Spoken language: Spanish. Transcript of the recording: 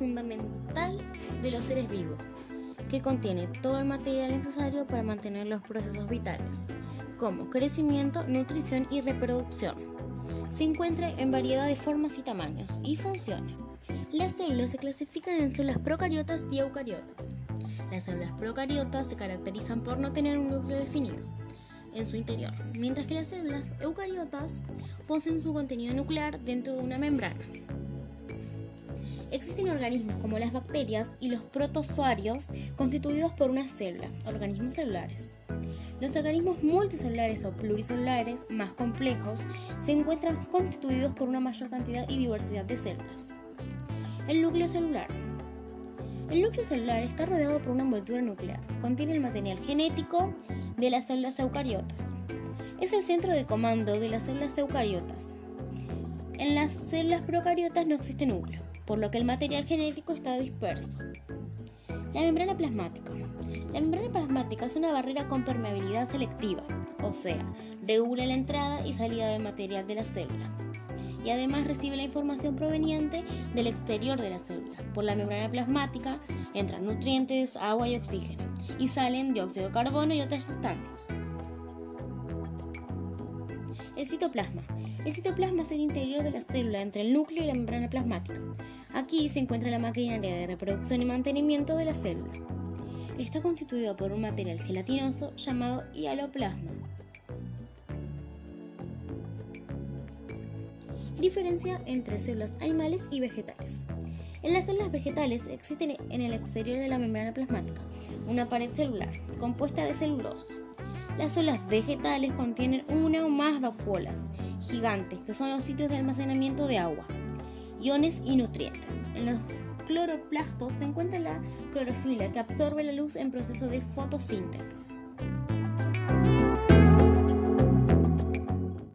fundamental de los seres vivos, que contiene todo el material necesario para mantener los procesos vitales, como crecimiento, nutrición y reproducción. Se encuentra en variedad de formas y tamaños y funciones. Las células se clasifican en células procariotas y eucariotas. Las células procariotas se caracterizan por no tener un núcleo definido en su interior, mientras que las células eucariotas poseen su contenido nuclear dentro de una membrana. Existen organismos como las bacterias y los protozoarios constituidos por una célula, organismos celulares. Los organismos multicelulares o pluricelulares más complejos se encuentran constituidos por una mayor cantidad y diversidad de células. El núcleo celular. El núcleo celular está rodeado por una envoltura nuclear. Contiene el material genético de las células eucariotas. Es el centro de comando de las células eucariotas. En las células procariotas no existe núcleo, por lo que el material genético está disperso. La membrana plasmática. La membrana plasmática es una barrera con permeabilidad selectiva, o sea, regula la entrada y salida de material de la célula y además recibe la información proveniente del exterior de la célula. Por la membrana plasmática entran nutrientes, agua y oxígeno y salen dióxido de carbono y otras sustancias. El citoplasma. El citoplasma es el interior de la célula entre el núcleo y la membrana plasmática. Aquí se encuentra la maquinaria de reproducción y mantenimiento de la célula. Está constituido por un material gelatinoso llamado hialoplasma. Diferencia entre células animales y vegetales. En las células vegetales existe en el exterior de la membrana plasmática una pared celular compuesta de celulosa. Las células vegetales contienen una o más vacuolas gigantes que son los sitios de almacenamiento de agua, iones y nutrientes. En los cloroplastos se encuentra la clorofila que absorbe la luz en proceso de fotosíntesis.